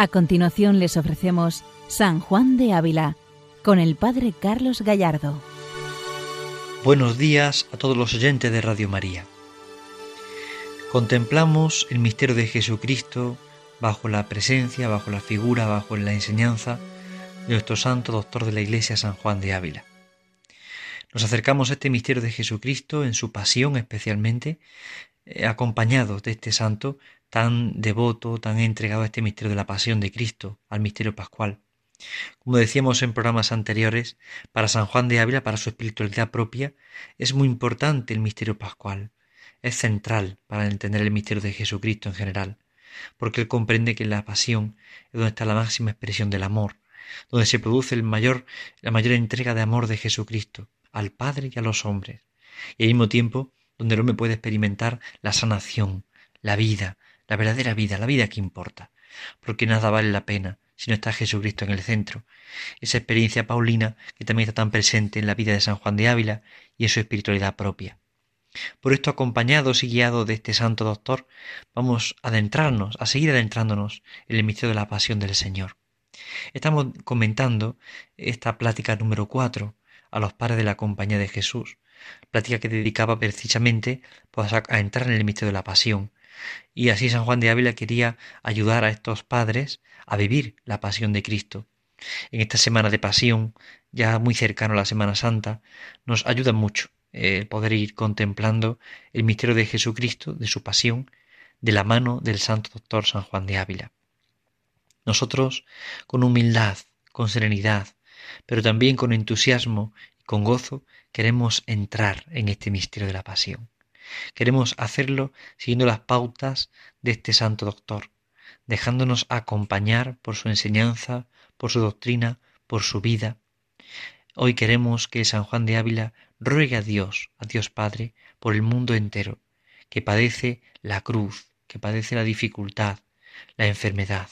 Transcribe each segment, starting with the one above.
A continuación les ofrecemos San Juan de Ávila con el Padre Carlos Gallardo. Buenos días a todos los oyentes de Radio María. Contemplamos el misterio de Jesucristo bajo la presencia, bajo la figura, bajo la enseñanza de nuestro santo doctor de la Iglesia San Juan de Ávila. Nos acercamos a este misterio de Jesucristo en su pasión especialmente, eh, acompañados de este santo tan devoto, tan entregado a este misterio de la pasión de Cristo, al misterio pascual. Como decíamos en programas anteriores, para San Juan de Ávila, para su espiritualidad propia, es muy importante el misterio pascual. Es central para entender el misterio de Jesucristo en general, porque él comprende que la pasión es donde está la máxima expresión del amor, donde se produce el mayor, la mayor entrega de amor de Jesucristo al Padre y a los hombres, y al mismo tiempo donde el hombre puede experimentar la sanación, la vida, la verdadera vida, la vida que importa, porque nada vale la pena si no está Jesucristo en el centro. Esa experiencia paulina que también está tan presente en la vida de San Juan de Ávila y en su espiritualidad propia. Por esto, acompañados y guiados de este santo doctor, vamos a adentrarnos, a seguir adentrándonos en el misterio de la pasión del Señor. Estamos comentando esta plática número cuatro a los padres de la compañía de Jesús, plática que dedicaba precisamente pues, a entrar en el misterio de la pasión, y así San Juan de Ávila quería ayudar a estos padres a vivir la pasión de Cristo. En esta semana de pasión, ya muy cercano a la Semana Santa, nos ayuda mucho el poder ir contemplando el misterio de Jesucristo, de su pasión, de la mano del Santo Doctor San Juan de Ávila. Nosotros, con humildad, con serenidad, pero también con entusiasmo y con gozo, queremos entrar en este misterio de la pasión. Queremos hacerlo siguiendo las pautas de este santo doctor, dejándonos acompañar por su enseñanza, por su doctrina, por su vida. Hoy queremos que San Juan de Ávila ruegue a Dios, a Dios Padre, por el mundo entero, que padece la cruz, que padece la dificultad, la enfermedad.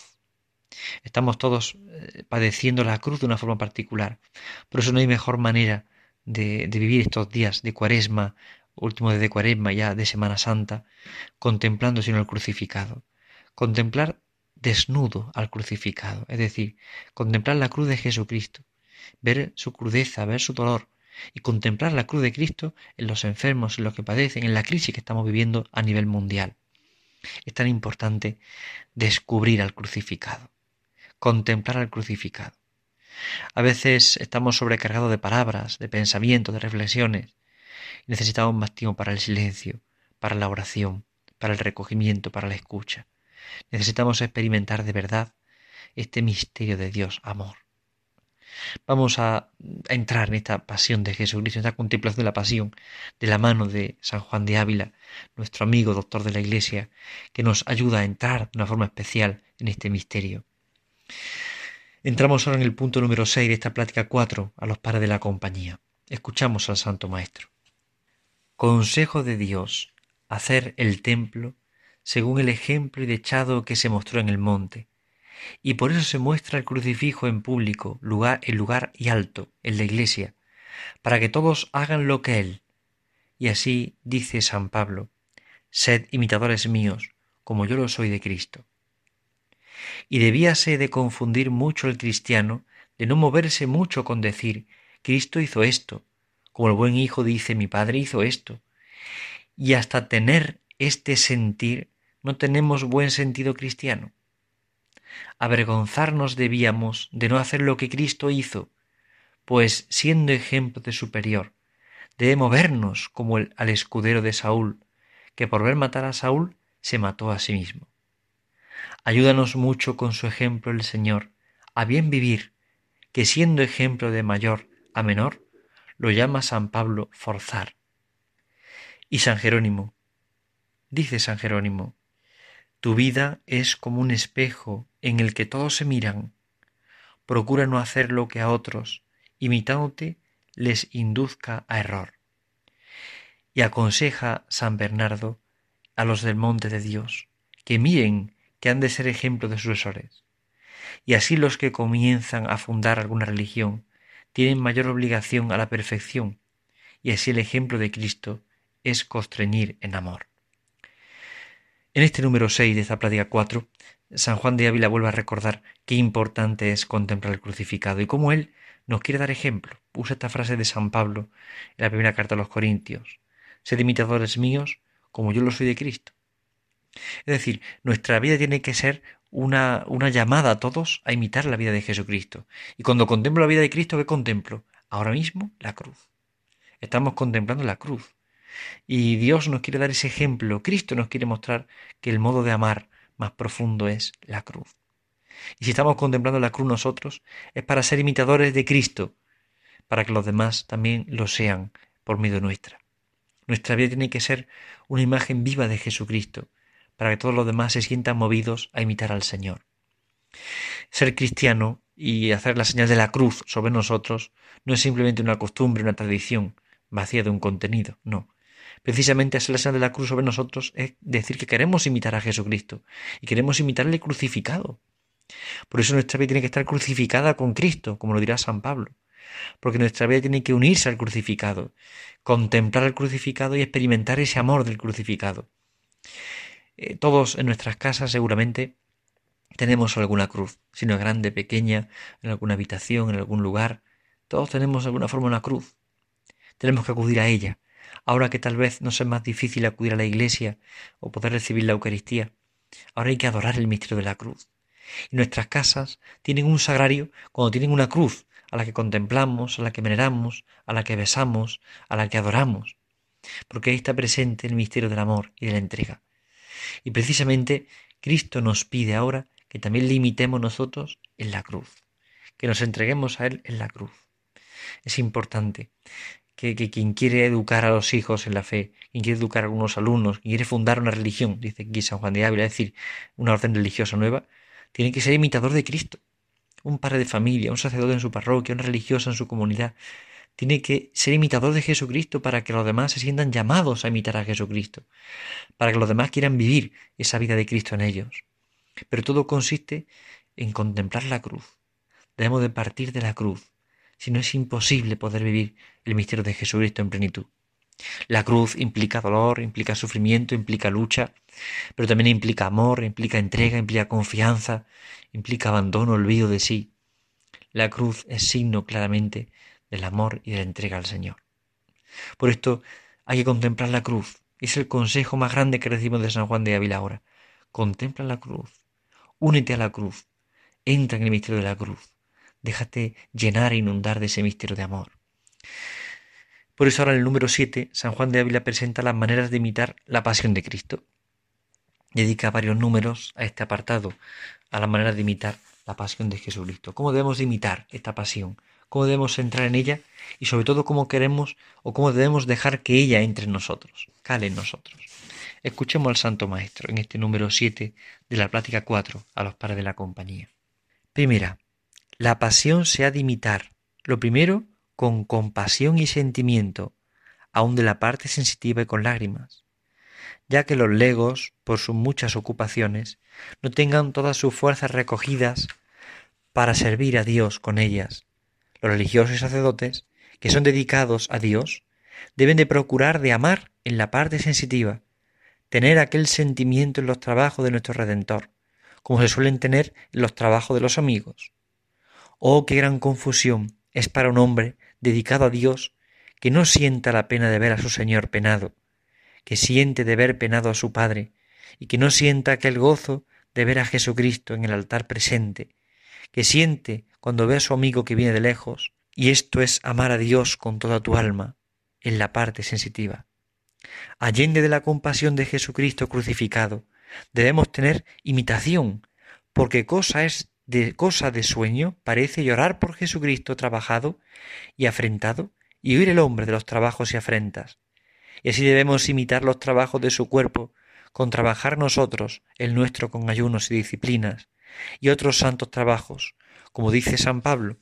Estamos todos eh, padeciendo la cruz de una forma particular. Por eso no hay mejor manera de, de, vivir estos días de cuaresma último de cuaresma ya de Semana Santa, contemplando sino el crucificado. Contemplar desnudo al crucificado, es decir, contemplar la cruz de Jesucristo, ver su crudeza, ver su dolor y contemplar la cruz de Cristo en los enfermos, en los que padecen, en la crisis que estamos viviendo a nivel mundial. Es tan importante descubrir al crucificado, contemplar al crucificado. A veces estamos sobrecargados de palabras, de pensamientos, de reflexiones, Necesitamos más tiempo para el silencio, para la oración, para el recogimiento, para la escucha. Necesitamos experimentar de verdad este misterio de Dios, amor. Vamos a, entrar en esta pasión de Jesucristo, en esta contemplación de la pasión, de la mano de San Juan de Ávila, nuestro amigo doctor de la Iglesia, que nos ayuda a entrar de una forma especial en este misterio. Entramos ahora en el punto número 6 de esta plática 4 a los padres de la compañía. Escuchamos al Santo Maestro. Consejo de Dios, hacer el templo según el ejemplo y dechado que se mostró en el monte. Y por eso se muestra el crucifijo en público, lugar, el lugar y alto, en la iglesia, para que todos hagan lo que él. Y así dice San Pablo, sed imitadores míos, como yo lo soy de Cristo. Y debíase de confundir mucho el cristiano, de no moverse mucho con decir, Cristo hizo esto, como el buen hijo dice, mi padre hizo esto. Y hasta tener este sentir, no tenemos buen sentido cristiano. Avergonzarnos debíamos de no hacer lo que Cristo hizo, pues siendo ejemplo de superior, debe movernos como el, al escudero de Saúl, que por ver matar a Saúl se mató a sí mismo. Ayúdanos mucho con su ejemplo el Señor, a bien vivir, que siendo ejemplo de mayor a menor, lo llama San Pablo forzar. Y San Jerónimo, dice San Jerónimo, tu vida es como un espejo en el que todos se miran. Procura no hacer lo que a otros, imitándote, les induzca a error. Y aconseja San Bernardo a los del monte de Dios, que miren que han de ser ejemplo de sucesores. Y así los que comienzan a fundar alguna religión, tienen mayor obligación a la perfección, y así el ejemplo de Cristo es constreñir en amor. En este número 6 de esta plática 4 San Juan de Ávila vuelve a recordar qué importante es contemplar el crucificado y cómo él nos quiere dar ejemplo. Usa esta frase de San Pablo en la primera carta a los Corintios. Sed imitadores míos como yo lo soy de Cristo. Es decir, nuestra vida tiene que ser una, una llamada a todos a imitar la vida de Jesucristo. Y cuando contemplo la vida de Cristo, ¿qué contemplo? Ahora mismo la cruz. Estamos contemplando la cruz. Y Dios nos quiere dar ese ejemplo. Cristo nos quiere mostrar que el modo de amar más profundo es la cruz. Y si estamos contemplando la cruz nosotros, es para ser imitadores de Cristo, para que los demás también lo sean por medio nuestra. Nuestra vida tiene que ser una imagen viva de Jesucristo, para que todos los demás se sientan movidos a imitar al Señor. Ser cristiano y hacer la señal de la cruz sobre nosotros no es simplemente una costumbre, una tradición vacía de un contenido, no. Precisamente hacer la señal de la cruz sobre nosotros es decir que queremos imitar a Jesucristo y queremos imitarle crucificado. Por eso nuestra vida tiene que estar crucificada con Cristo, como lo dirá San Pablo. Porque nuestra vida tiene que unirse al crucificado, contemplar el crucificado y experimentar ese amor del crucificado. Eh, todos en nuestras casas seguramente tenemos alguna cruz, si no es grande, pequeña, en alguna habitación, en algún lugar. Todos tenemos de alguna forma una cruz. Tenemos que acudir a ella. Ahora que tal vez nos es más difícil acudir a la iglesia o poder recibir la Eucaristía, ahora hay que adorar el misterio de la cruz. Y nuestras casas tienen un sagrario cuando tienen una cruz a la que contemplamos, a la que veneramos, a la que besamos, a la que adoramos, porque ahí está presente el misterio del amor y de la entrega. Y precisamente Cristo nos pide ahora que también le imitemos nosotros en la cruz, que nos entreguemos a Él en la cruz. Es importante que, quien quiere educar a los hijos en la fe, quien quiere educar a algunos alumnos, quien quiere fundar una religión, dice aquí San Juan de Ávila, es decir, una orden religiosa nueva, tiene que ser imitador de Cristo. Un padre de familia, un sacerdote en su parroquia, un religioso en su comunidad, tiene que ser imitador de Jesucristo para que los demás se sientan llamados a imitar a Jesucristo, para que los demás quieran vivir esa vida de Cristo en ellos. Pero todo consiste en contemplar la cruz. Debemos de partir de la cruz, si no es imposible poder vivir el misterio de Jesucristo en plenitud. La cruz implica dolor, implica sufrimiento, implica lucha, pero también implica amor, implica entrega, implica confianza, implica abandono, olvido de sí. La cruz es signo claramente del amor y de la entrega al Señor. Por esto hay que contemplar la cruz. Es el consejo más grande que recibimos de San Juan de Ávila ahora. Contempla la cruz. Únete a la cruz. Entra en el misterio de la cruz. Déjate llenar e inundar de ese misterio de amor. Por eso ahora en el número 7, San Juan de Ávila presenta las maneras de imitar la pasión de Cristo. Dedica varios números a este apartado, a la manera de imitar la pasión de Jesucristo. ¿Cómo debemos imitar esta pasión? cómo debemos entrar en ella y sobre todo cómo queremos o cómo debemos dejar que ella entre en nosotros, cale en nosotros. Escuchemos al Santo Maestro en este número 7 de la plática 4 a los padres de la compañía. Primera, la pasión se ha de imitar, lo primero, con compasión y sentimiento, aun de la parte sensitiva y con lágrimas, ya que los legos, por sus muchas ocupaciones, no tengan todas sus fuerzas recogidas para servir a Dios con ellas, los religiosos y sacerdotes, que son dedicados a Dios, deben de procurar de amar en la parte sensitiva, tener aquel sentimiento en los trabajos de nuestro Redentor, como se suelen tener en los trabajos de los amigos. Oh, qué gran confusión es para un hombre dedicado a Dios que no sienta la pena de ver a su Señor penado, que siente de ver penado a su Padre, y que no sienta aquel gozo de ver a Jesucristo en el altar presente, que siente cuando ve a su amigo que viene de lejos, y esto es amar a Dios con toda tu alma, en la parte sensitiva. Allende de la compasión de Jesucristo crucificado, debemos tener imitación, porque cosa es de cosa de sueño parece llorar por Jesucristo trabajado y afrentado y huir el hombre de los trabajos y afrentas. Y así debemos imitar los trabajos de su cuerpo con trabajar nosotros el nuestro con ayunos y disciplinas y otros santos trabajos, como dice San Pablo,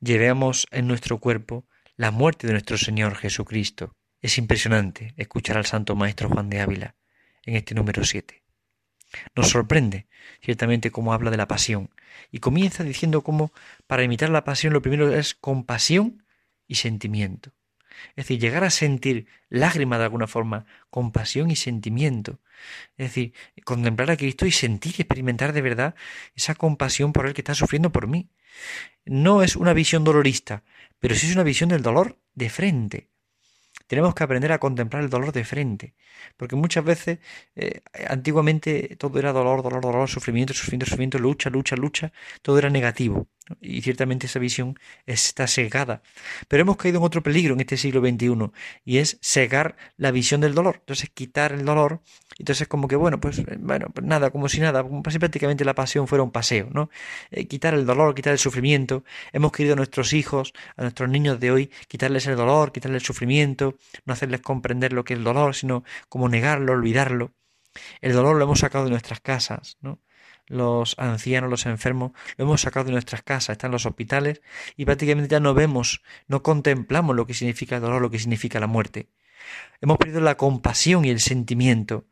llevemos en nuestro cuerpo la muerte de nuestro Señor Jesucristo. Es impresionante escuchar al Santo Maestro Juan de Ávila en este número 7. Nos sorprende ciertamente cómo habla de la pasión y comienza diciendo cómo para imitar la pasión lo primero es compasión y sentimiento. Es decir, llegar a sentir lágrimas de alguna forma, compasión y sentimiento. Es decir, contemplar a Cristo y sentir y experimentar de verdad esa compasión por el que está sufriendo por mí. No es una visión dolorista, pero sí es una visión del dolor de frente. Tenemos que aprender a contemplar el dolor de frente, porque muchas veces, eh, antiguamente, todo era dolor, dolor, dolor, sufrimiento, sufrimiento, sufrimiento, lucha, lucha, lucha, todo era negativo. Y ciertamente esa visión está cegada. Pero hemos caído en otro peligro en este siglo XXI, y es cegar la visión del dolor. Entonces, quitar el dolor, entonces como que, bueno, pues, bueno, pues nada, como si nada, como si prácticamente la pasión fuera un paseo, ¿no? Eh, quitar el dolor, quitar el sufrimiento. Hemos querido a nuestros hijos, a nuestros niños de hoy, quitarles el dolor, quitarles el sufrimiento, no hacerles comprender lo que es el dolor, sino como negarlo, olvidarlo. El dolor lo hemos sacado de nuestras casas, ¿no? Los ancianos, los enfermos, lo hemos sacado de nuestras casas, están en los hospitales y prácticamente ya no vemos, no contemplamos lo que significa el dolor, lo que significa la muerte. Hemos perdido la compasión y el sentimiento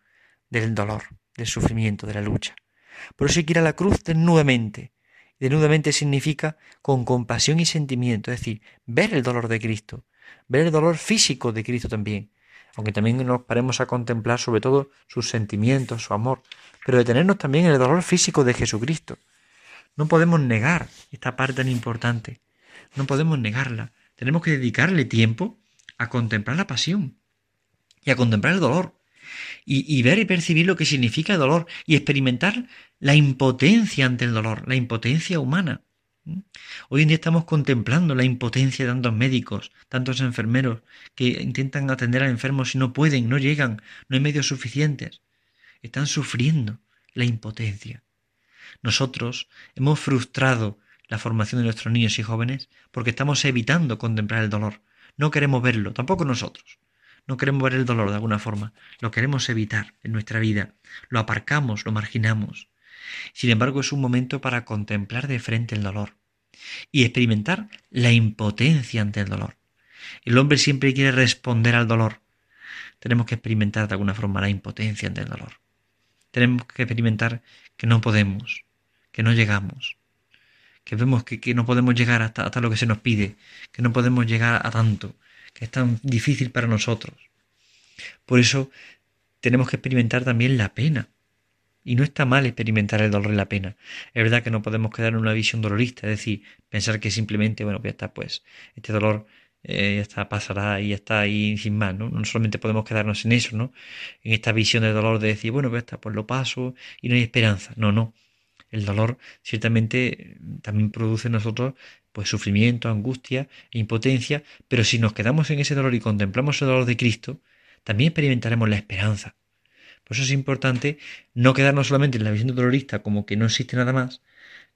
del dolor, del sufrimiento, de la lucha. Por eso hay que ir a la cruz desnudamente. Desnudamente significa con compasión y sentimiento, es decir, ver el dolor de Cristo, ver el dolor físico de Cristo también, aunque también nos paremos a contemplar sobre todo sus sentimientos, su amor, pero detenernos también en el dolor físico de Jesucristo. No podemos negar esta parte tan importante, no podemos negarla. Tenemos que dedicarle tiempo a contemplar la pasión y a contemplar el dolor y, ver y percibir lo que significa el dolor y experimentar la impotencia ante el dolor, la impotencia humana. Hoy en día estamos contemplando la impotencia de tantos médicos, tantos enfermeros que intentan atender a enfermos y no pueden, no llegan, no hay medios suficientes. Están sufriendo la impotencia. Nosotros hemos frustrado la formación de nuestros niños y jóvenes porque estamos evitando contemplar el dolor. No queremos verlo, tampoco nosotros. No queremos ver el dolor de alguna forma. Lo queremos evitar en nuestra vida. Lo aparcamos, lo marginamos. Sin embargo, es un momento para contemplar de frente el dolor y experimentar la impotencia ante el dolor. El hombre siempre quiere responder al dolor. Tenemos que experimentar de alguna forma la impotencia ante el dolor. Tenemos que experimentar que no podemos, que no llegamos, que vemos que, no podemos llegar hasta, hasta lo que se nos pide, que no podemos llegar a tanto, que es tan difícil para nosotros. Por eso tenemos que experimentar también la pena, y no está mal experimentar el dolor y la pena. Es verdad que no podemos quedar en una visión dolorista, es decir, pensar que simplemente, bueno, pues ya está, pues este dolor eh, ya está, pasará y ya está ahí sin más, ¿no? No solamente podemos quedarnos en eso, ¿no? En esta visión del dolor de decir, bueno, pues ya está, pues lo paso y no hay esperanza. No, no. El dolor ciertamente también produce en nosotros pues sufrimiento, angustia e impotencia, pero si nos quedamos en ese dolor y contemplamos el dolor de Cristo, también experimentaremos la esperanza. Por eso es importante no quedarnos solamente en la visión dolorista como que no existe nada más,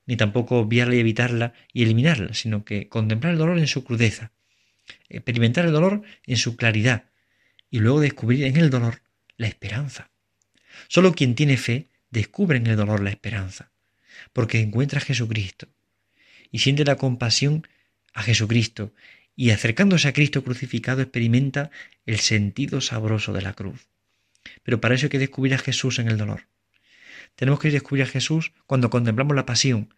ni tampoco obviarla y evitarla y eliminarla, sino que contemplar el dolor en su crudeza, experimentar el dolor en su claridad y luego descubrir en el dolor la esperanza. Solo quien tiene fe descubre en el dolor la esperanza, porque encuentra a Jesucristo y siente la compasión a Jesucristo y acercándose a Cristo crucificado experimenta el sentido sabroso de la cruz. Pero para eso hay que descubrir a Jesús en el dolor. Tenemos que descubrir a Jesús cuando contemplamos la pasión,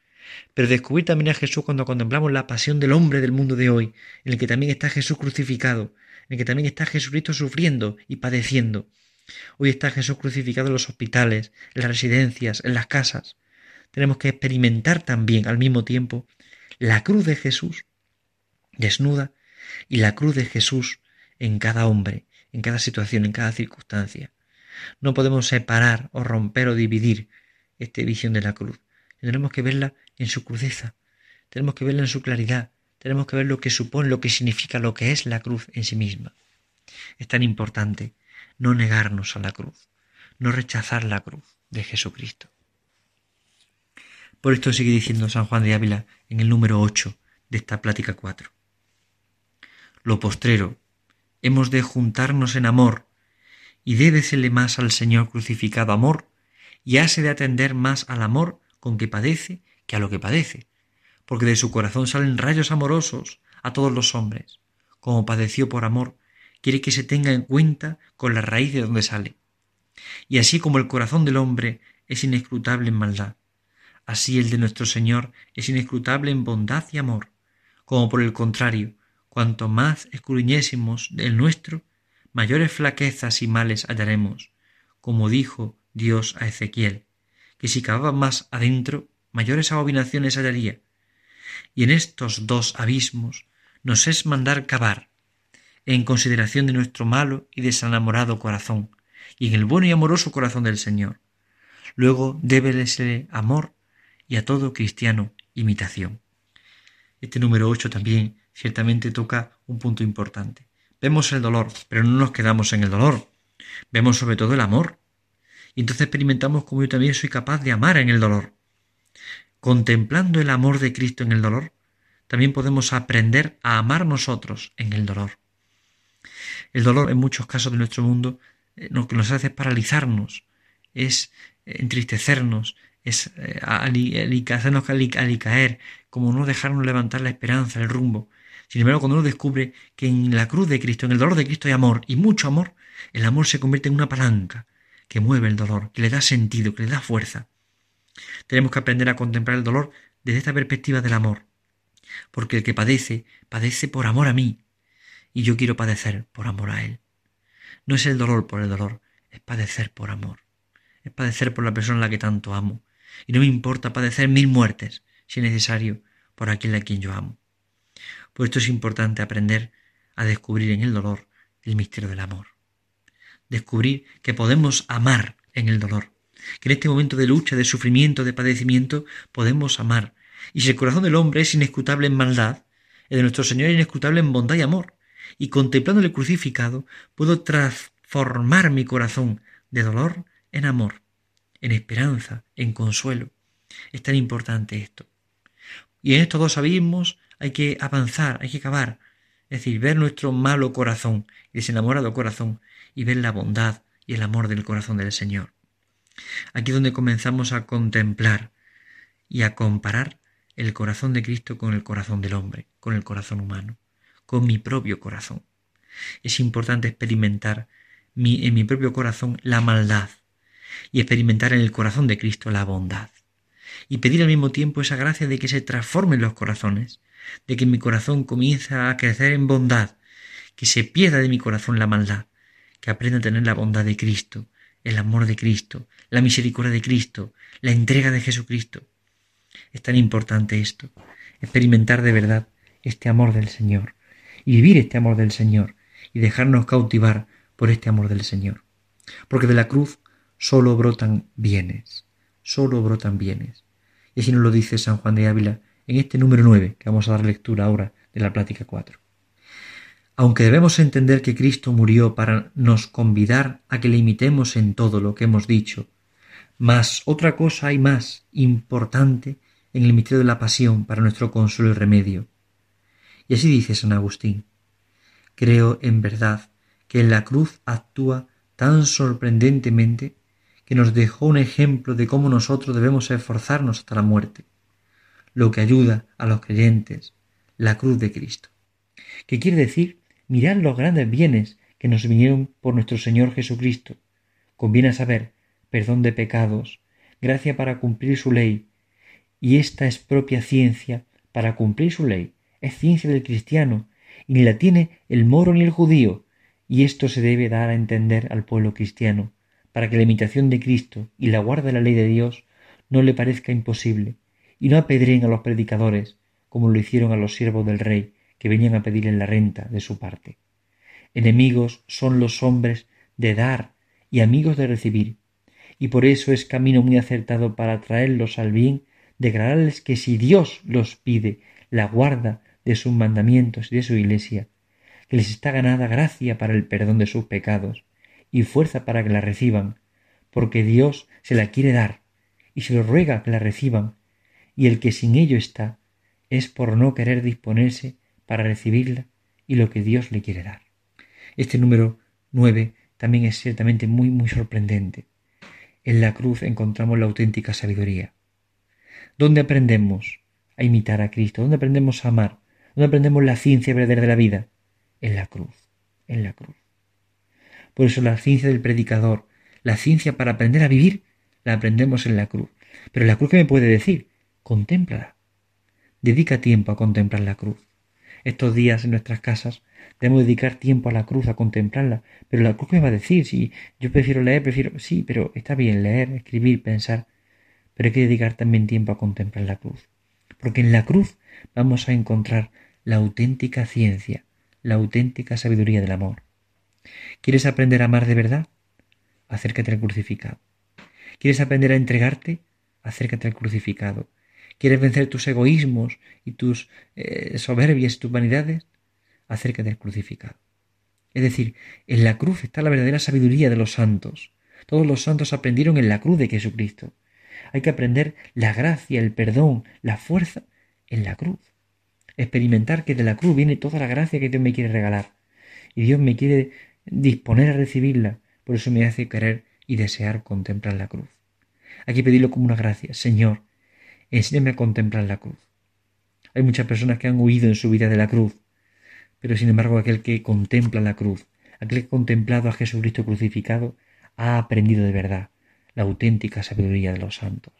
pero descubrir también a Jesús cuando contemplamos la pasión del hombre del mundo de hoy, en el que también está Jesús crucificado, en el que también está Jesucristo sufriendo y padeciendo. Hoy está Jesús crucificado en los hospitales, en las residencias, en las casas. Tenemos que experimentar también al mismo tiempo la cruz de Jesús desnuda y la cruz de Jesús en cada hombre, en cada situación, en cada circunstancia. No podemos separar o romper o dividir esta visión de la cruz. Tenemos que verla en su crudeza, tenemos que verla en su claridad, tenemos que ver lo que supone, lo que significa, lo que es la cruz en sí misma. Es tan importante no negarnos a la cruz, no rechazar la cruz de Jesucristo. Por esto sigue diciendo San Juan de Ávila en el número 8 de esta plática 4. Lo postrero, hemos de juntarnos en amor y débesele más al Señor crucificado amor, y hase de atender más al amor con que padece que a lo que padece, porque de su corazón salen rayos amorosos a todos los hombres. Como padeció por amor, quiere que se tenga en cuenta con la raíz de donde sale. Y así como el corazón del hombre es inescrutable en maldad, así el de nuestro Señor es inescrutable en bondad y amor, como por el contrario, cuanto más escudriñésemos el nuestro, mayores flaquezas y males hallaremos, como dijo Dios a Ezequiel, que si cavaba más adentro, mayores abominaciones hallaría. Y en estos dos abismos nos es mandar cavar, en consideración de nuestro malo y desenamorado corazón, y en el bueno y amoroso corazón del Señor. Luego débelese amor y a todo cristiano imitación. Este número 8 también ciertamente toca un punto importante. Vemos el dolor, pero no nos quedamos en el dolor. Vemos sobre todo el amor. Y entonces experimentamos como yo también soy capaz de amar en el dolor. Contemplando el amor de Cristo en el dolor, también podemos aprender a amar nosotros en el dolor. El dolor en muchos casos de nuestro mundo eh, lo que nos hace es paralizarnos, es entristecernos, es eh, hacernos alicaer, como no dejarnos levantar la esperanza, el rumbo. Sin embargo, cuando uno descubre que en la cruz de Cristo, en el dolor de Cristo hay amor, y mucho amor, el amor se convierte en una palanca que mueve el dolor, que le da sentido, que le da fuerza. Tenemos que aprender a contemplar el dolor desde esta perspectiva del amor, porque el que padece, padece por amor a mí, y yo quiero padecer por amor a él. No es el dolor por el dolor, es padecer por amor, es padecer por la persona a la que tanto amo, y no me importa padecer mil muertes, si es necesario, por aquel a quien yo amo. Por esto es importante aprender a descubrir en el dolor el misterio del amor. Descubrir que podemos amar en el dolor, que en este momento de lucha, de sufrimiento, de padecimiento, podemos amar. Y si el corazón del hombre es inescrutable en maldad, el de nuestro Señor es inescrutable en bondad y amor. Y contemplando el crucificado, puedo transformar mi corazón de dolor en amor, en esperanza, en consuelo. Es tan importante esto. Y en estos dos abismos hay que avanzar, hay que acabar. Es decir, ver nuestro malo corazón, desenamorado corazón, y ver la bondad y el amor del corazón del Señor. Aquí es donde comenzamos a contemplar y a comparar el corazón de Cristo con el corazón del hombre, con el corazón humano, con mi propio corazón. Es importante experimentar en mi propio corazón la maldad y experimentar en el corazón de Cristo la bondad. Y pedir al mismo tiempo esa gracia de que se transformen los corazones, de que mi corazón comience a crecer en bondad, que se pierda de mi corazón la maldad, que aprenda a tener la bondad de Cristo, el amor de Cristo, la misericordia de Cristo, la entrega de Jesucristo. Es tan importante esto, experimentar de verdad este amor del Señor y vivir este amor del Señor y dejarnos cautivar por este amor del Señor. Porque de la cruz solo brotan bienes, solo brotan bienes. Y así nos lo dice San Juan de Ávila en este número 9 que vamos a dar lectura ahora de la plática 4. Aunque debemos entender que Cristo murió para nos convidar a que le imitemos en todo lo que hemos dicho, mas otra cosa hay más importante en el misterio de la pasión para nuestro consuelo y remedio. Y así dice San Agustín. Creo en verdad que en la cruz actúa tan sorprendentemente que nos dejó un ejemplo de cómo nosotros debemos esforzarnos hasta la muerte, lo que ayuda a los creyentes, la cruz de Cristo. ¿Qué quiere decir? Mirad los grandes bienes que nos vinieron por nuestro Señor Jesucristo. Conviene saber perdón de pecados, gracia para cumplir su ley, y esta es propia ciencia para cumplir su ley, es ciencia del cristiano, y ni la tiene el moro ni el judío, y esto se debe dar a entender al pueblo cristiano, para que la imitación de Cristo y la guarda de la ley de Dios no le parezca imposible, y no apedreen a los predicadores, como lo hicieron a los siervos del rey, que venían a pedirle la renta de su parte. Enemigos son los hombres de dar y amigos de recibir, y por eso es camino muy acertado para traerlos al bien, declararles que si Dios los pide la guarda de sus mandamientos y de su iglesia, que les está ganada gracia para el perdón de sus pecados, y fuerza para que la reciban, porque Dios se la quiere dar, y se lo ruega que la reciban, y el que sin ello está, es por no querer disponerse para recibirla y lo que Dios le quiere dar. Este número nueve también es ciertamente muy, muy sorprendente. En la cruz encontramos la auténtica sabiduría. ¿Dónde aprendemos a imitar a Cristo? ¿Dónde aprendemos a amar? ¿Dónde aprendemos la ciencia verdadera de la vida? En la cruz, en la cruz. Por eso la ciencia del predicador, la ciencia para aprender a vivir, la aprendemos en la cruz. Pero la cruz, ¿qué me puede decir? Contémplala. Dedica tiempo a contemplar la cruz. estos días en nuestras casas debemos dedicar tiempo a la cruz, a contemplarla. Pero la cruz me va a decir, si yo prefiero leer, prefiero... Sí, pero está bien leer, escribir, pensar, pero hay que dedicar también tiempo a contemplar la cruz. Porque en la cruz vamos a encontrar la auténtica ciencia, la auténtica sabiduría del amor. ¿Quieres aprender a amar de verdad? Acércate al crucificado. ¿Quieres aprender a entregarte? Acércate al crucificado. ¿Quieres vencer tus egoísmos y tus eh, soberbias y tus vanidades? Acércate al crucificado. Es decir, en la cruz está la verdadera sabiduría de los santos. Todos los santos aprendieron en la cruz de Jesucristo. Hay que aprender la gracia, el perdón, la fuerza en la cruz. Experimentar que de la cruz viene toda la gracia que Dios me quiere regalar. Y Dios me quiere disponer a recibirla. Por eso me hace querer y desear contemplar la cruz. Hay que pedirlo como una gracia. Señor, enséñame a contemplar la cruz. Hay muchas personas que han huido en su vida de la cruz, pero sin embargo aquel que contempla la cruz, aquel que ha contemplado a Jesucristo crucificado, ha aprendido de verdad la auténtica sabiduría de los santos.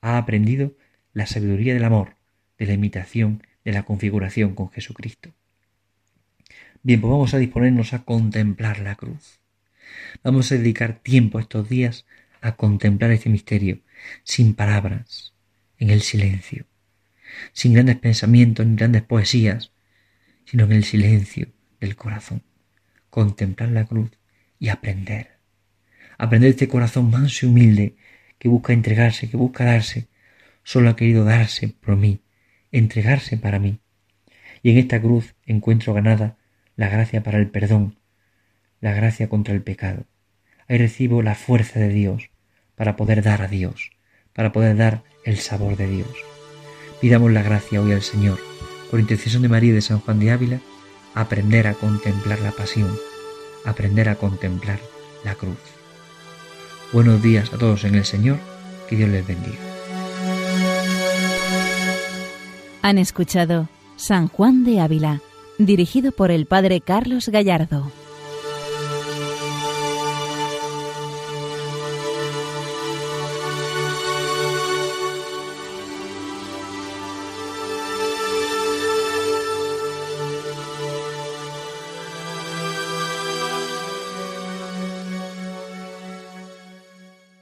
Ha aprendido la sabiduría del amor, de la imitación, de la configuración con Jesucristo. Bien, pues vamos a disponernos a contemplar la cruz. Vamos a dedicar tiempo estos días a contemplar este misterio, sin palabras, en el silencio, sin grandes pensamientos ni grandes poesías, sino en el silencio del corazón. Contemplar la cruz y aprender. Aprender este corazón manso y humilde que busca entregarse, que busca darse. Solo ha querido darse por mí, entregarse para mí. Y en esta cruz encuentro ganada la gracia para el perdón, la gracia contra el pecado. Ahí recibo la fuerza de Dios para poder dar a Dios, para poder dar el sabor de Dios. Pidamos la gracia hoy al Señor, por intercesión de María y de San Juan de Ávila, aprender a contemplar la pasión, aprender a contemplar la cruz. Buenos días a todos en el Señor, que Dios les bendiga. Han escuchado San Juan de Ávila, dirigido por el Padre Carlos Gallardo.